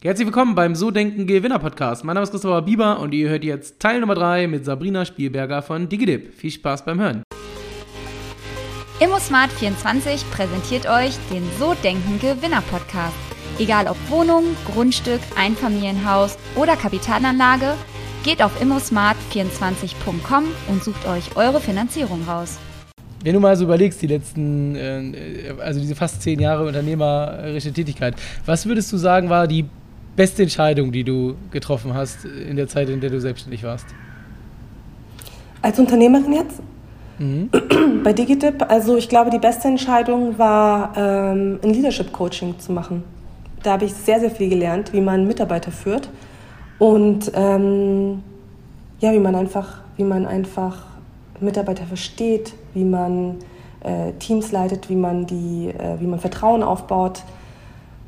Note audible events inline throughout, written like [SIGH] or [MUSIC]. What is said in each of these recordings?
Herzlich willkommen beim So Denken Gewinner Podcast. Mein Name ist Christopher Bieber und ihr hört jetzt Teil Nummer 3 mit Sabrina Spielberger von DigiDip. Viel Spaß beim Hören. ImmoSmart24 präsentiert euch den So Denken Gewinner Podcast. Egal ob Wohnung, Grundstück, Einfamilienhaus oder Kapitalanlage, geht auf immosmart24.com und sucht euch eure Finanzierung raus. Wenn du mal so überlegst, die letzten, äh, also diese fast zehn Jahre unternehmerische Tätigkeit, was würdest du sagen, war die beste Entscheidung, die du getroffen hast in der Zeit, in der du selbstständig warst? Als Unternehmerin jetzt? Mhm. [CLEARS THROAT] Bei Digitip, also ich glaube, die beste Entscheidung war, ähm, ein Leadership-Coaching zu machen. Da habe ich sehr, sehr viel gelernt, wie man Mitarbeiter führt und ähm, ja, wie man einfach, wie man einfach Mitarbeiter versteht, wie man äh, Teams leitet, wie man die, äh, wie man Vertrauen aufbaut,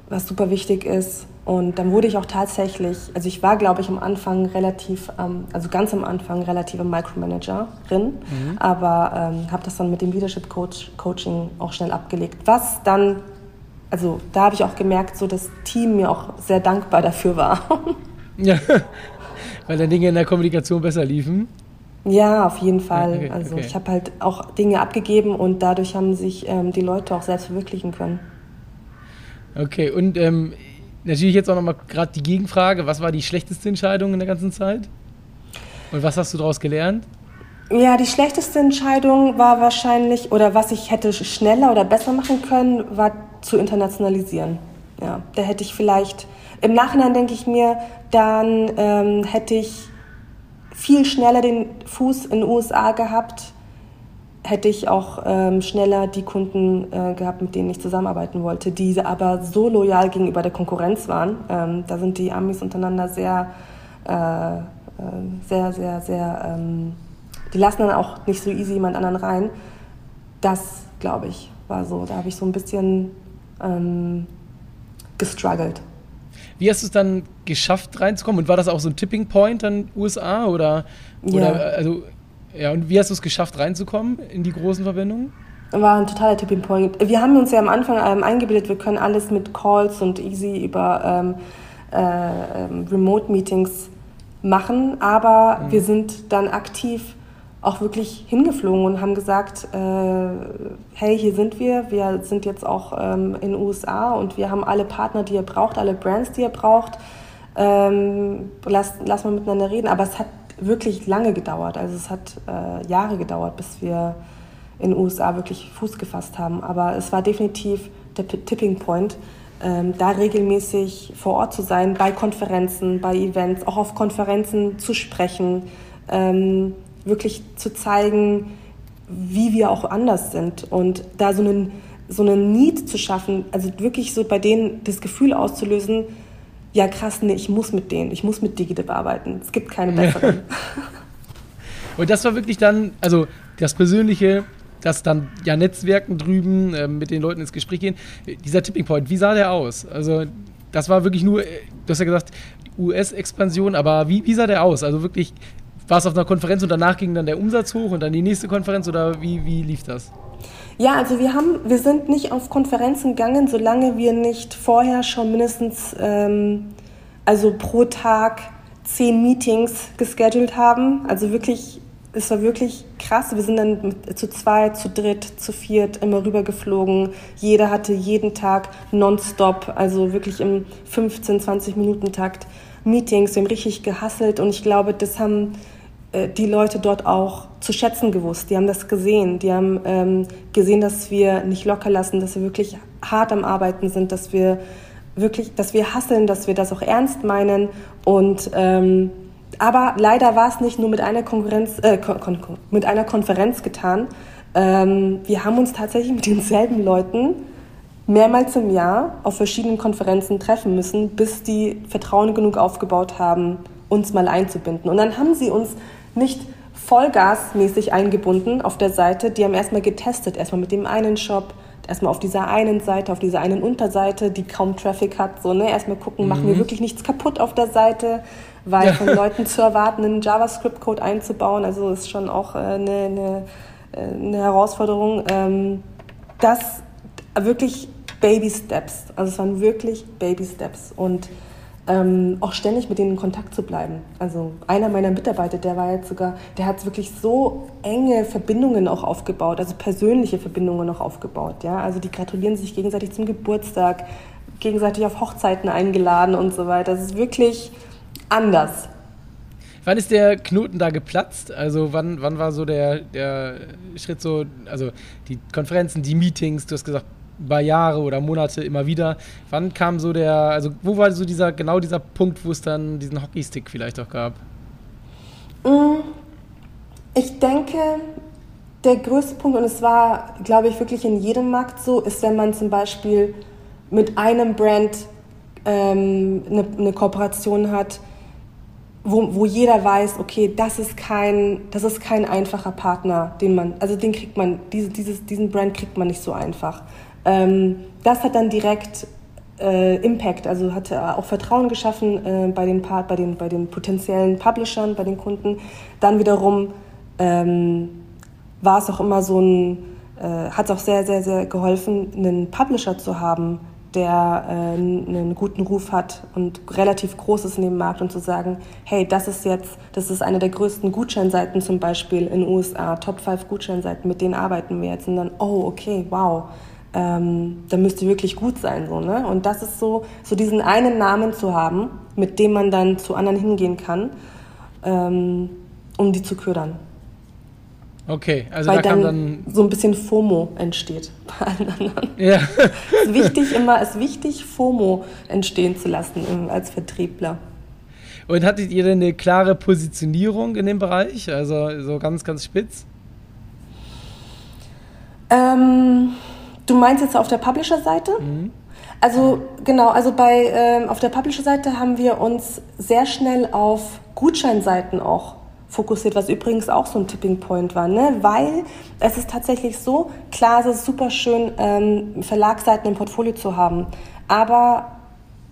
was super wichtig ist. Und dann wurde ich auch tatsächlich, also ich war, glaube ich, am Anfang relativ, ähm, also ganz am Anfang relative Micromanagerin, mhm. aber ähm, habe das dann mit dem Leadership Coach, Coaching auch schnell abgelegt. Was dann, also da habe ich auch gemerkt, so das Team mir auch sehr dankbar dafür war. [LAUGHS] ja, weil dann Dinge in der Kommunikation besser liefen. Ja, auf jeden Fall. Okay, also okay. ich habe halt auch Dinge abgegeben und dadurch haben sich ähm, die Leute auch selbst verwirklichen können. Okay, und ähm, natürlich jetzt auch nochmal gerade die Gegenfrage, was war die schlechteste Entscheidung in der ganzen Zeit? Und was hast du daraus gelernt? Ja, die schlechteste Entscheidung war wahrscheinlich, oder was ich hätte schneller oder besser machen können, war zu internationalisieren. Ja, da hätte ich vielleicht, im Nachhinein denke ich mir, dann ähm, hätte ich viel schneller den Fuß in den USA gehabt, hätte ich auch ähm, schneller die Kunden äh, gehabt, mit denen ich zusammenarbeiten wollte, die aber so loyal gegenüber der Konkurrenz waren. Ähm, da sind die Amis untereinander sehr, äh, äh, sehr, sehr, sehr, ähm, die lassen dann auch nicht so easy jemand anderen rein. Das, glaube ich, war so. Da habe ich so ein bisschen ähm, gestruggelt. Wie hast du es dann geschafft reinzukommen? Und war das auch so ein Tipping Point dann USA oder, oder ja. also ja und wie hast du es geschafft reinzukommen in die großen Verbindungen? War ein totaler Tipping Point. Wir haben uns ja am Anfang ähm, eingebildet, wir können alles mit Calls und easy über ähm, äh, ähm, Remote Meetings machen, aber mhm. wir sind dann aktiv auch wirklich hingeflogen und haben gesagt, äh, hey, hier sind wir, wir sind jetzt auch ähm, in den USA und wir haben alle Partner, die ihr braucht, alle Brands, die ihr braucht. Ähm, lass, lass mal miteinander reden. Aber es hat wirklich lange gedauert. Also es hat äh, Jahre gedauert, bis wir in den USA wirklich Fuß gefasst haben. Aber es war definitiv der Tipping Point, ähm, da regelmäßig vor Ort zu sein, bei Konferenzen, bei Events, auch auf Konferenzen zu sprechen. Ähm, wirklich zu zeigen, wie wir auch anders sind und da so einen, so einen Need zu schaffen, also wirklich so bei denen das Gefühl auszulösen, ja krass, nee, ich muss mit denen, ich muss mit Digidip arbeiten, es gibt keine besseren. [LAUGHS] und das war wirklich dann, also das Persönliche, das dann ja Netzwerken drüben, äh, mit den Leuten ins Gespräch gehen, dieser Tipping Point, wie sah der aus? Also das war wirklich nur, äh, du hast ja gesagt, US-Expansion, aber wie, wie sah der aus? Also wirklich warst auf einer Konferenz und danach ging dann der Umsatz hoch und dann die nächste Konferenz oder wie, wie lief das? Ja, also wir haben, wir sind nicht auf Konferenzen gegangen, solange wir nicht vorher schon mindestens, ähm, also pro Tag zehn Meetings geschedult haben. Also wirklich, es war wirklich krass. Wir sind dann zu zweit, zu dritt, zu viert immer rübergeflogen. Jeder hatte jeden Tag nonstop, also wirklich im 15, 20 Minuten Takt Meetings. Wir haben richtig gehasselt und ich glaube, das haben die Leute dort auch zu schätzen gewusst. Die haben das gesehen. Die haben ähm, gesehen, dass wir nicht locker lassen, dass wir wirklich hart am Arbeiten sind, dass wir wirklich, dass wir hasseln, dass wir das auch ernst meinen. Und ähm, aber leider war es nicht nur mit einer Konkurrenz, äh, mit einer Konferenz getan. Ähm, wir haben uns tatsächlich mit denselben Leuten mehrmals im Jahr auf verschiedenen Konferenzen treffen müssen, bis die Vertrauen genug aufgebaut haben, uns mal einzubinden. Und dann haben sie uns nicht vollgasmäßig eingebunden auf der Seite. Die haben erstmal getestet, erstmal mit dem einen Shop, erstmal auf dieser einen Seite, auf dieser einen Unterseite, die kaum Traffic hat. So, ne? Erstmal gucken, mhm. machen wir mhm. wirklich nichts kaputt auf der Seite, weil ja. von Leuten zu erwarten, einen JavaScript-Code einzubauen, also ist schon auch äh, eine, eine, äh, eine Herausforderung. Ähm, das wirklich Baby Steps. Also es waren wirklich Baby Steps. Und ähm, auch ständig mit denen in Kontakt zu bleiben. Also einer meiner Mitarbeiter, der war jetzt sogar, der hat wirklich so enge Verbindungen auch aufgebaut, also persönliche Verbindungen auch aufgebaut. Ja? Also die gratulieren sich gegenseitig zum Geburtstag, gegenseitig auf Hochzeiten eingeladen und so weiter. Das ist wirklich anders. Wann ist der Knoten da geplatzt? Also wann, wann war so der, der Schritt so, also die Konferenzen, die Meetings, du hast gesagt, über Jahre oder Monate immer wieder. Wann kam so der, also wo war so dieser, genau dieser Punkt, wo es dann diesen Hockeystick vielleicht auch gab? Mm, ich denke, der größte Punkt, und es war, glaube ich, wirklich in jedem Markt so, ist, wenn man zum Beispiel mit einem Brand ähm, eine, eine Kooperation hat, wo, wo jeder weiß, okay, das ist kein, das ist kein einfacher Partner, den man, also den kriegt man, diese, dieses, diesen Brand kriegt man nicht so einfach. Ähm, das hat dann direkt äh, Impact, also hat auch Vertrauen geschaffen äh, bei, den bei, den, bei den potenziellen Publishern, bei den Kunden. Dann wiederum ähm, war es auch immer so ein, äh, hat es auch sehr, sehr, sehr geholfen, einen Publisher zu haben, der äh, einen guten Ruf hat und relativ groß ist in dem Markt und zu sagen, hey, das ist jetzt, das ist eine der größten Gutscheinseiten zum Beispiel in den USA, Top 5 Gutscheinseiten, mit denen arbeiten wir jetzt und dann, oh, okay, wow, ähm, da müsste wirklich gut sein. So, ne? Und das ist so, so diesen einen Namen zu haben, mit dem man dann zu anderen hingehen kann, ähm, um die zu ködern. Okay, also Weil da dann, dann so ein bisschen FOMO entsteht bei allen anderen. [LAUGHS] ja. Es ist wichtig, immer ist wichtig, FOMO entstehen zu lassen als Vertriebler. Und hattet ihr denn eine klare Positionierung in dem Bereich? Also so ganz, ganz spitz? Ähm, du meinst jetzt auf der Publisher-Seite? Mhm. Also genau, also bei ähm, auf der Publisher-Seite haben wir uns sehr schnell auf Gutscheinseiten auch fokussiert, was übrigens auch so ein Tipping Point war, ne? weil es ist tatsächlich so, klar, es ist super schön, ähm, Verlagsseiten im Portfolio zu haben, aber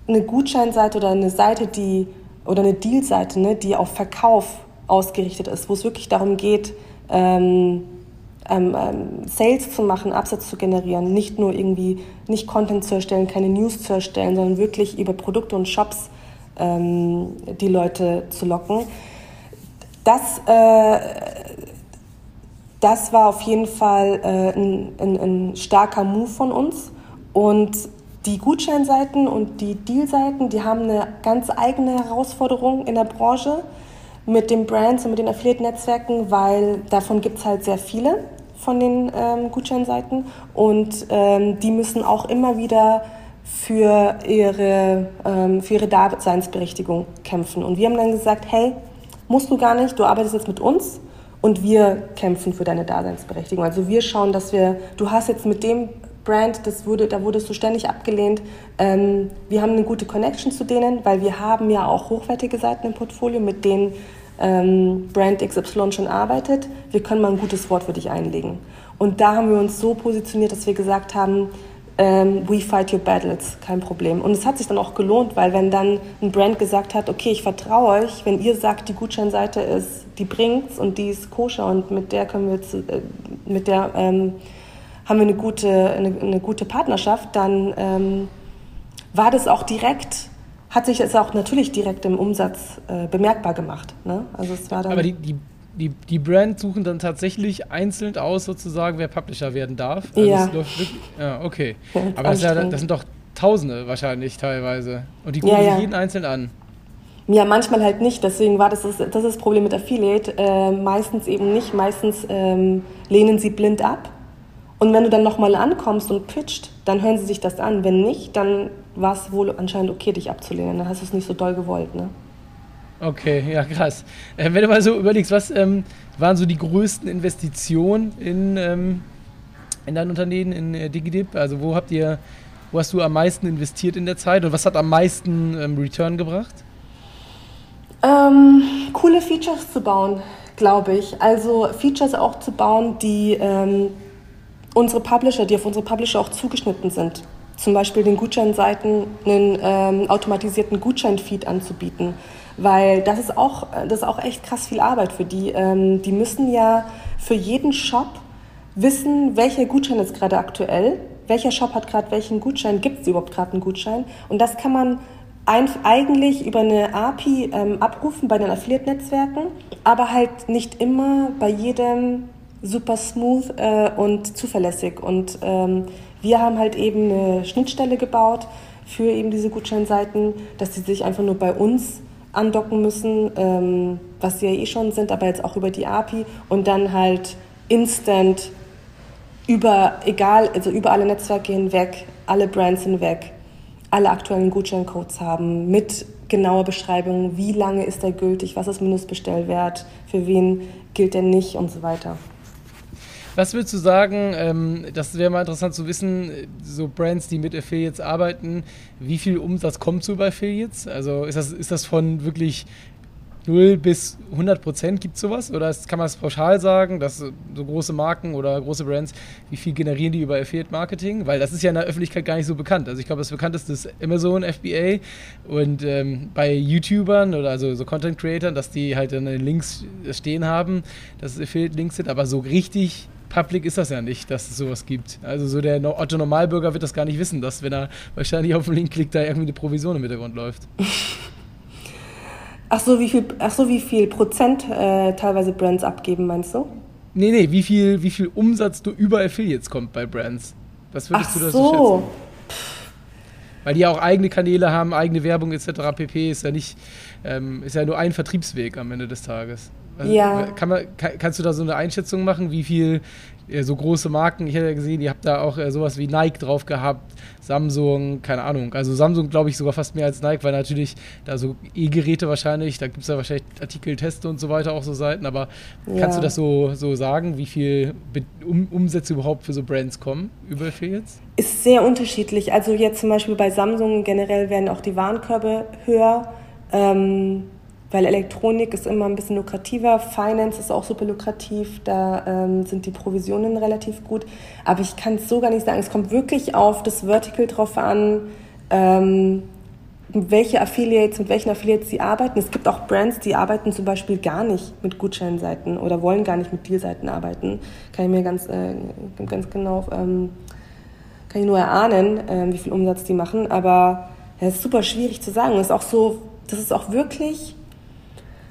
eine Gutscheinseite oder eine Seite, die oder eine Dealseite, ne, die auf Verkauf ausgerichtet ist, wo es wirklich darum geht, ähm, ähm, ähm, Sales zu machen, Absatz zu generieren, nicht nur irgendwie nicht Content zu erstellen, keine News zu erstellen, sondern wirklich über Produkte und Shops ähm, die Leute zu locken das, äh, das war auf jeden Fall äh, ein, ein, ein, starker Move von uns. Und die Gutscheinseiten und die Dealseiten, die haben eine ganz eigene Herausforderung in der Branche mit den Brands und mit den Affiliate-Netzwerken, weil davon gibt es halt sehr viele von den ähm, Gutscheinseiten und ähm, die müssen auch immer wieder für ihre, ähm, für ihre Daseinsberechtigung kämpfen. Und wir haben dann gesagt, hey, musst du gar nicht, du arbeitest jetzt mit uns und wir kämpfen für deine Daseinsberechtigung. Also wir schauen, dass wir, du hast jetzt mit dem Brand, das wurde, da wurdest du ständig abgelehnt. Ähm, wir haben eine gute Connection zu denen, weil wir haben ja auch hochwertige Seiten im Portfolio, mit denen ähm, Brand XY schon arbeitet. Wir können mal ein gutes Wort für dich einlegen. Und da haben wir uns so positioniert, dass wir gesagt haben, ähm, we fight your battles, kein Problem. Und es hat sich dann auch gelohnt, weil wenn dann ein Brand gesagt hat, okay, ich vertraue euch, wenn ihr sagt, die Gutscheinseite ist, die bringt's und die ist koscher und mit der können wir jetzt, äh, mit der ähm, haben wir eine gute, eine, eine gute Partnerschaft, dann ähm, war das auch direkt hat sich jetzt auch natürlich direkt im Umsatz äh, bemerkbar gemacht. Ne? Also es war dann Aber die, die die, die Brand suchen dann tatsächlich einzeln aus, sozusagen, wer Publisher werden darf. Also ja. ja, okay. Ja, Aber das, ja, das, sind doch Tausende wahrscheinlich teilweise. Und die gucken sich jeden einzeln an. Ja, manchmal halt nicht. Deswegen war das das, das, ist das Problem mit Affiliate. Äh, meistens eben nicht. Meistens ähm, lehnen sie blind ab. Und wenn du dann nochmal ankommst und pitcht, dann hören sie sich das an. Wenn nicht, dann war es wohl anscheinend okay, dich abzulehnen. Dann hast du es nicht so doll gewollt. Ne? Okay, ja, krass. Äh, wenn du mal so überlegst, was ähm, waren so die größten Investitionen in, ähm, in dein Unternehmen, in äh, DigiDip? Also wo habt ihr, wo hast du am meisten investiert in der Zeit und was hat am meisten ähm, Return gebracht? Ähm, coole Features zu bauen, glaube ich. Also Features auch zu bauen, die ähm, unsere Publisher, die auf unsere Publisher auch zugeschnitten sind. Zum Beispiel den Gutscheinseiten einen ähm, automatisierten Gutscheinfeed anzubieten weil das ist auch, das ist auch echt krass viel Arbeit für die. Ähm, die müssen ja für jeden Shop wissen, welcher Gutschein ist gerade aktuell, welcher Shop hat gerade welchen Gutschein, gibt es überhaupt gerade einen Gutschein und das kann man eigentlich über eine API ähm, abrufen bei den Affiliate-Netzwerken, aber halt nicht immer bei jedem super smooth äh, und zuverlässig. Und ähm, wir haben halt eben eine Schnittstelle gebaut für eben diese Gutscheinseiten, dass sie sich einfach nur bei uns andocken müssen, ähm, was sie ja eh schon sind, aber jetzt auch über die API und dann halt instant über, egal, also über alle Netzwerke hinweg, alle Brands hinweg, alle aktuellen Gutscheincodes haben mit genauer Beschreibung, wie lange ist der gültig, was ist Mindestbestellwert, für wen gilt der nicht und so weiter. Was würdest du sagen, ähm, das wäre mal interessant zu wissen, so Brands, die mit Affiliates arbeiten, wie viel Umsatz kommt so bei Affiliates? Also ist das, ist das von wirklich 0 bis 100 Prozent gibt es sowas? Oder kann man es pauschal sagen, dass so große Marken oder große Brands, wie viel generieren die über Affiliate Marketing? Weil das ist ja in der Öffentlichkeit gar nicht so bekannt. Also ich glaube, das bekannteste ist Amazon FBA und ähm, bei YouTubern oder also so Content Creatern, dass die halt dann Links stehen haben, dass es Affiliate-Links sind, aber so richtig public ist das ja nicht, dass es sowas gibt. Also so der Otto Normalbürger wird das gar nicht wissen, dass wenn er wahrscheinlich auf den Link klickt, da irgendwie eine Provision im Hintergrund läuft. Ach so, wie viel, ach so, wie viel Prozent äh, teilweise Brands abgeben, meinst du? Nee, nee, wie viel, wie viel Umsatz du über Affiliates kommt bei Brands? Was würdest ach du da so schätzen? Weil die ja auch eigene Kanäle haben, eigene Werbung etc. pp. ist ja nicht, ähm, ist ja nur ein Vertriebsweg am Ende des Tages. Also, ja. Kann man, kann, kannst du da so eine Einschätzung machen, wie viel äh, so große Marken, ich hätte ja gesehen, ihr habt da auch äh, sowas wie Nike drauf gehabt, Samsung, keine Ahnung. Also Samsung glaube ich sogar fast mehr als Nike, weil natürlich da so E-Geräte wahrscheinlich, da gibt es ja wahrscheinlich Artikel, Teste und so weiter, auch so Seiten, aber ja. kannst du das so, so sagen, wie viel um Umsätze überhaupt für so Brands kommen über Affiliates? Ist sehr unterschiedlich. Also jetzt zum Beispiel bei Samsung generell werden auch die Warenkörbe höher. Ähm weil Elektronik ist immer ein bisschen lukrativer, Finance ist auch super lukrativ, da ähm, sind die Provisionen relativ gut. Aber ich kann es so gar nicht sagen. Es kommt wirklich auf das Vertical drauf an, ähm, welche Affiliates, mit welchen Affiliates sie arbeiten. Es gibt auch Brands, die arbeiten zum Beispiel gar nicht mit Gutscheinseiten oder wollen gar nicht mit Dealseiten arbeiten. Kann ich mir ganz, äh, ganz genau, ähm, kann ich nur erahnen, äh, wie viel Umsatz die machen. Aber es ist super schwierig zu sagen. Es ist auch so, das ist auch wirklich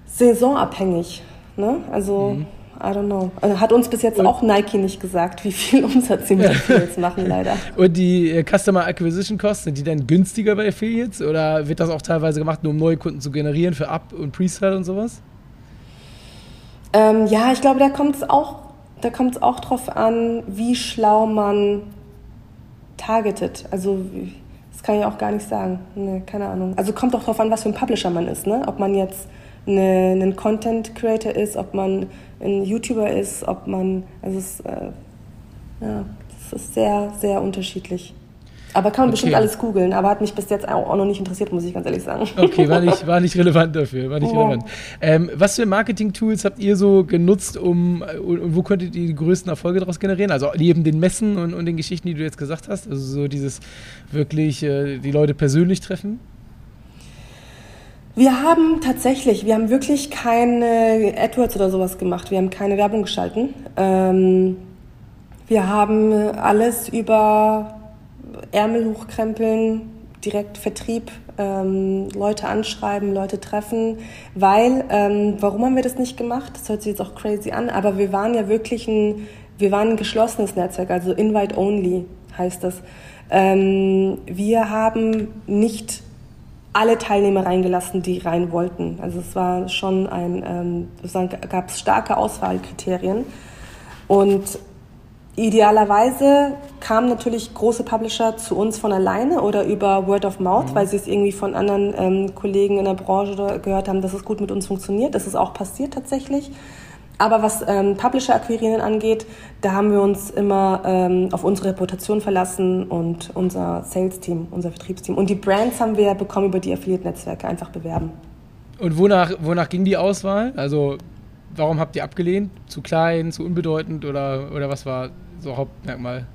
saisonabhängig. Ne? Also, mhm. I don't know. Also hat uns bis jetzt und auch Nike nicht gesagt, wie viel [LAUGHS] Umsatz sie mit Affiliates [LAUGHS] machen, leider. Und die äh, Customer Acquisition Costs, sind die dann günstiger bei Affiliates? Oder wird das auch teilweise gemacht, nur um neue Kunden zu generieren für Up- und Presale und sowas? Ähm, ja, ich glaube, da kommt es auch, auch drauf an, wie schlau man targetet. Also, das kann ich auch gar nicht sagen. Nee, keine Ahnung. Also kommt auch drauf an, was für ein Publisher man ist. Ne? Ob man jetzt eine, ein Content Creator ist, ob man ein YouTuber ist, ob man, also es, äh, ja, es ist sehr, sehr unterschiedlich. Aber kann man okay. bestimmt alles googeln, aber hat mich bis jetzt auch noch nicht interessiert, muss ich ganz ehrlich sagen. Okay, war nicht, war nicht relevant dafür, war nicht oh. relevant. Ähm, was für Marketing-Tools habt ihr so genutzt, um und wo könntet ihr die größten Erfolge daraus generieren? Also neben den Messen und, und den Geschichten, die du jetzt gesagt hast, also so dieses wirklich äh, die Leute persönlich treffen? Wir haben tatsächlich, wir haben wirklich keine AdWords oder sowas gemacht. Wir haben keine Werbung geschalten. Ähm, wir haben alles über Ärmel hochkrempeln, direkt Vertrieb, ähm, Leute anschreiben, Leute treffen, weil, ähm, warum haben wir das nicht gemacht? Das hört sich jetzt auch crazy an, aber wir waren ja wirklich ein, wir waren ein geschlossenes Netzwerk, also Invite Only heißt das. Ähm, wir haben nicht alle Teilnehmer reingelassen, die rein wollten. Also es war schon ein, ähm, sozusagen gab es starke Auswahlkriterien. Und idealerweise kamen natürlich große Publisher zu uns von alleine oder über Word of Mouth, mhm. weil sie es irgendwie von anderen ähm, Kollegen in der Branche gehört haben, dass es gut mit uns funktioniert. Das ist auch passiert tatsächlich. Aber was ähm, Publisher-Akquirieren angeht, da haben wir uns immer ähm, auf unsere Reputation verlassen und unser Sales-Team, unser Vertriebsteam. Und die Brands haben wir bekommen über die Affiliate-Netzwerke einfach bewerben. Und wonach, wonach ging die Auswahl? Also warum habt ihr abgelehnt? Zu klein, zu unbedeutend oder, oder was war so Hauptmerkmal?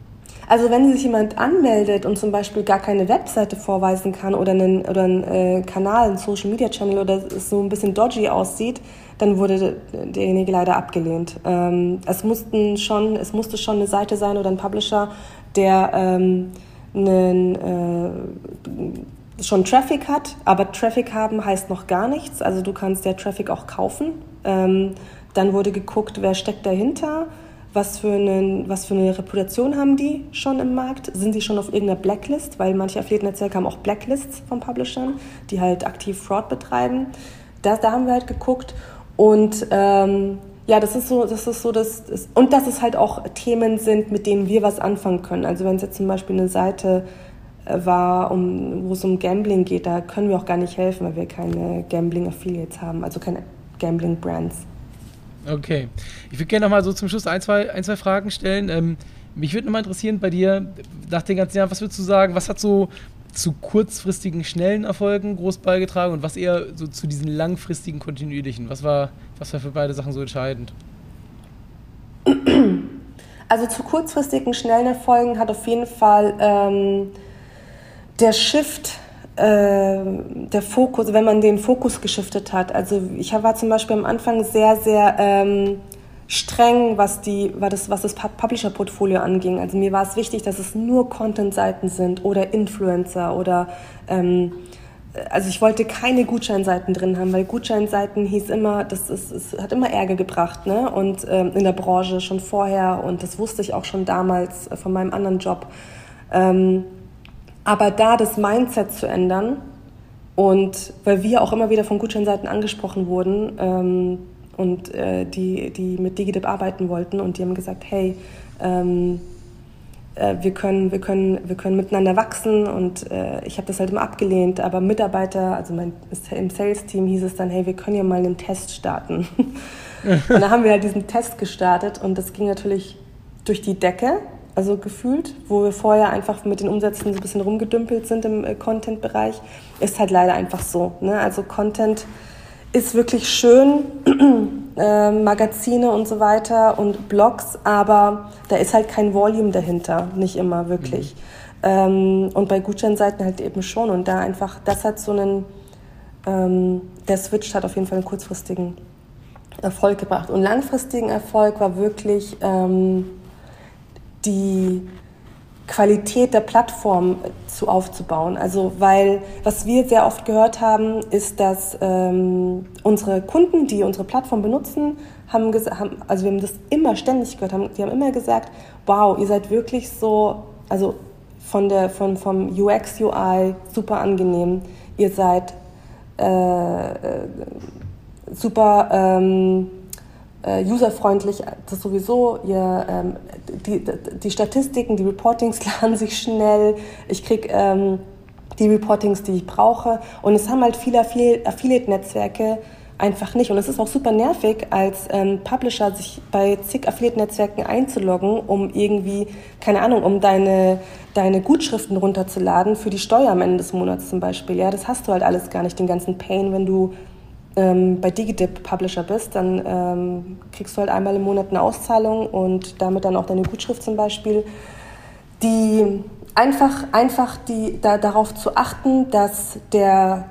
Also wenn sich jemand anmeldet und zum Beispiel gar keine Webseite vorweisen kann oder einen, oder einen äh, Kanal, einen Social Media Channel oder es so ein bisschen dodgy aussieht, dann wurde derjenige leider abgelehnt. Ähm, es, mussten schon, es musste schon eine Seite sein oder ein Publisher, der ähm, einen, äh, schon Traffic hat, aber Traffic haben heißt noch gar nichts. Also du kannst ja Traffic auch kaufen. Ähm, dann wurde geguckt, wer steckt dahinter, was für, einen, was für eine Reputation haben die schon im Markt, sind sie schon auf irgendeiner Blacklist, weil manche Affiliate-Netzwerke haben auch Blacklists von Publishern, die halt aktiv Fraud betreiben. Das, da haben wir halt geguckt und ähm, ja, das ist so, das ist so, das, das und dass es halt auch Themen sind, mit denen wir was anfangen können. Also wenn es jetzt zum Beispiel eine Seite äh, war, um, wo es um Gambling geht, da können wir auch gar nicht helfen, weil wir keine Gambling-Affiliates haben, also keine Gambling-Brands. Okay. Ich würde gerne noch mal so zum Schluss ein, zwei, ein, zwei Fragen stellen. Ähm, mich würde noch mal interessieren bei dir, nach den ganzen Jahren, was würdest du sagen, was hat so zu kurzfristigen, schnellen Erfolgen groß beigetragen und was eher so zu diesen langfristigen, kontinuierlichen? Was war, was war für beide Sachen so entscheidend? Also zu kurzfristigen, schnellen Erfolgen hat auf jeden Fall ähm, der Shift der Fokus, wenn man den Fokus geschiftet hat. Also ich war zum Beispiel am Anfang sehr, sehr ähm, streng, was, die, das, was das Publisher-Portfolio anging. Also mir war es wichtig, dass es nur Content-Seiten sind oder Influencer oder ähm, also ich wollte keine Gutscheinseiten drin haben, weil Gutscheinseiten hieß immer, das, ist, es hat immer Ärger gebracht, ne? Und ähm, in der Branche schon vorher und das wusste ich auch schon damals von meinem anderen Job. Ähm, aber da das Mindset zu ändern und weil wir auch immer wieder von Gutscheinseiten angesprochen wurden ähm, und äh, die, die mit DigiDip arbeiten wollten und die haben gesagt, hey, ähm, äh, wir, können, wir, können, wir können miteinander wachsen und äh, ich habe das halt immer abgelehnt, aber Mitarbeiter, also mein, im Sales-Team hieß es dann, hey, wir können ja mal einen Test starten. [LAUGHS] und dann haben wir halt diesen Test gestartet und das ging natürlich durch die Decke also gefühlt, wo wir vorher einfach mit den Umsätzen so ein bisschen rumgedümpelt sind im äh, Content-Bereich, ist halt leider einfach so. Ne? Also Content ist wirklich schön, [CLEARS THROAT] äh, Magazine und so weiter und Blogs, aber da ist halt kein Volume dahinter, nicht immer wirklich. Mhm. Ähm, und bei Gutscheinseiten halt eben schon. Und da einfach, das hat so einen, ähm, der Switch hat auf jeden Fall einen kurzfristigen Erfolg gebracht. Und langfristigen Erfolg war wirklich... Ähm, die Qualität der Plattform zu aufzubauen. Also weil was wir sehr oft gehört haben, ist, dass ähm, unsere Kunden, die unsere Plattform benutzen, haben, haben also wir haben das immer ständig gehört, haben, die haben immer gesagt, wow, ihr seid wirklich so, also von der von vom UX UI super angenehm, ihr seid äh, äh super ähm, äh, userfreundlich, das sowieso. Ihr, ähm, die, die Statistiken, die Reportings [LAUGHS] laden sich schnell. Ich kriege ähm, die Reportings, die ich brauche. Und es haben halt viele Affiliate-Netzwerke einfach nicht. Und es ist auch super nervig, als ähm, Publisher sich bei zig Affiliate-Netzwerken einzuloggen, um irgendwie, keine Ahnung, um deine, deine Gutschriften runterzuladen für die Steuer am Ende des Monats zum Beispiel. Ja, das hast du halt alles gar nicht, den ganzen Pain, wenn du ähm, bei Digidip Publisher bist, dann ähm, kriegst du halt einmal im Monat eine Auszahlung und damit dann auch deine Gutschrift zum Beispiel. Die einfach, einfach die, da, darauf zu achten, dass der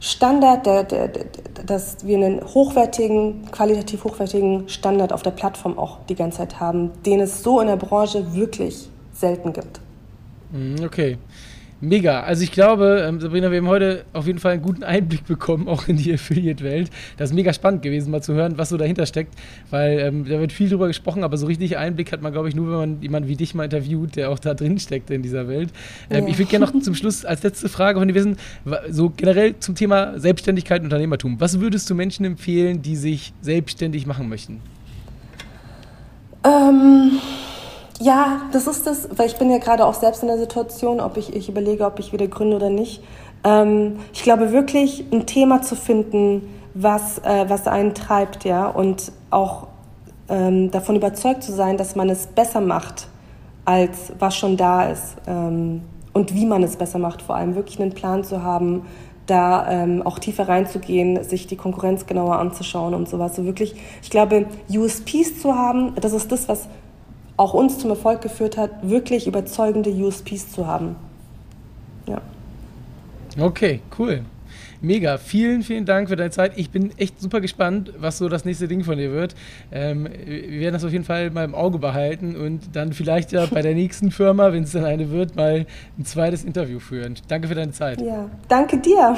Standard, der, der, der, dass wir einen hochwertigen, qualitativ hochwertigen Standard auf der Plattform auch die ganze Zeit haben, den es so in der Branche wirklich selten gibt. Mhm, okay. Mega. Also ich glaube, ähm, Sabrina, wir haben heute auf jeden Fall einen guten Einblick bekommen, auch in die [LAUGHS] Affiliate-Welt. Das ist mega spannend gewesen, mal zu hören, was so dahinter steckt, weil ähm, da wird viel drüber gesprochen, aber so richtig Einblick hat man, glaube ich, nur, wenn man jemanden wie dich mal interviewt, der auch da drin steckt in dieser Welt. Ähm, oh. Ich würde gerne noch zum Schluss als letzte Frage von dir wissen, so generell zum Thema Selbstständigkeit und Unternehmertum. Was würdest du Menschen empfehlen, die sich selbstständig machen möchten? Ähm... Ja, das ist das, weil ich bin ja gerade auch selbst in der Situation, ob ich, ich überlege, ob ich wieder gründe oder nicht. Ähm, ich glaube wirklich, ein Thema zu finden, was, äh, was einen treibt, ja, und auch ähm, davon überzeugt zu sein, dass man es besser macht, als was schon da ist. Ähm, und wie man es besser macht, vor allem wirklich einen Plan zu haben, da ähm, auch tiefer reinzugehen, sich die Konkurrenz genauer anzuschauen und sowas. So wirklich, ich glaube, USPs zu haben, das ist das, was auch uns zum Erfolg geführt hat, wirklich überzeugende USPs zu haben. Ja. Okay, cool. Mega, vielen, vielen Dank für deine Zeit. Ich bin echt super gespannt, was so das nächste Ding von dir wird. Ähm, wir werden das auf jeden Fall mal im Auge behalten und dann vielleicht ja bei der nächsten Firma, wenn es dann eine wird, mal ein zweites Interview führen. Danke für deine Zeit. Ja, danke dir.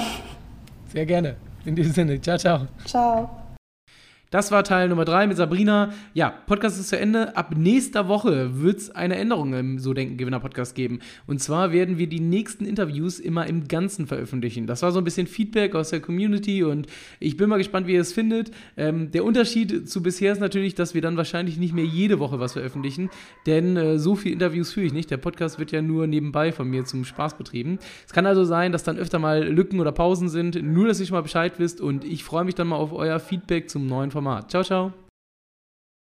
Sehr gerne. In diesem Sinne, ciao, ciao. Ciao. Das war Teil Nummer 3 mit Sabrina. Ja, Podcast ist zu Ende. Ab nächster Woche wird es eine Änderung im So Denken Gewinner Podcast geben. Und zwar werden wir die nächsten Interviews immer im Ganzen veröffentlichen. Das war so ein bisschen Feedback aus der Community und ich bin mal gespannt, wie ihr es findet. Ähm, der Unterschied zu bisher ist natürlich, dass wir dann wahrscheinlich nicht mehr jede Woche was veröffentlichen, denn äh, so viele Interviews führe ich nicht. Der Podcast wird ja nur nebenbei von mir zum Spaß betrieben. Es kann also sein, dass dann öfter mal Lücken oder Pausen sind. Nur, dass ihr schon mal Bescheid wisst und ich freue mich dann mal auf euer Feedback zum neuen Format. Ciao, ciao.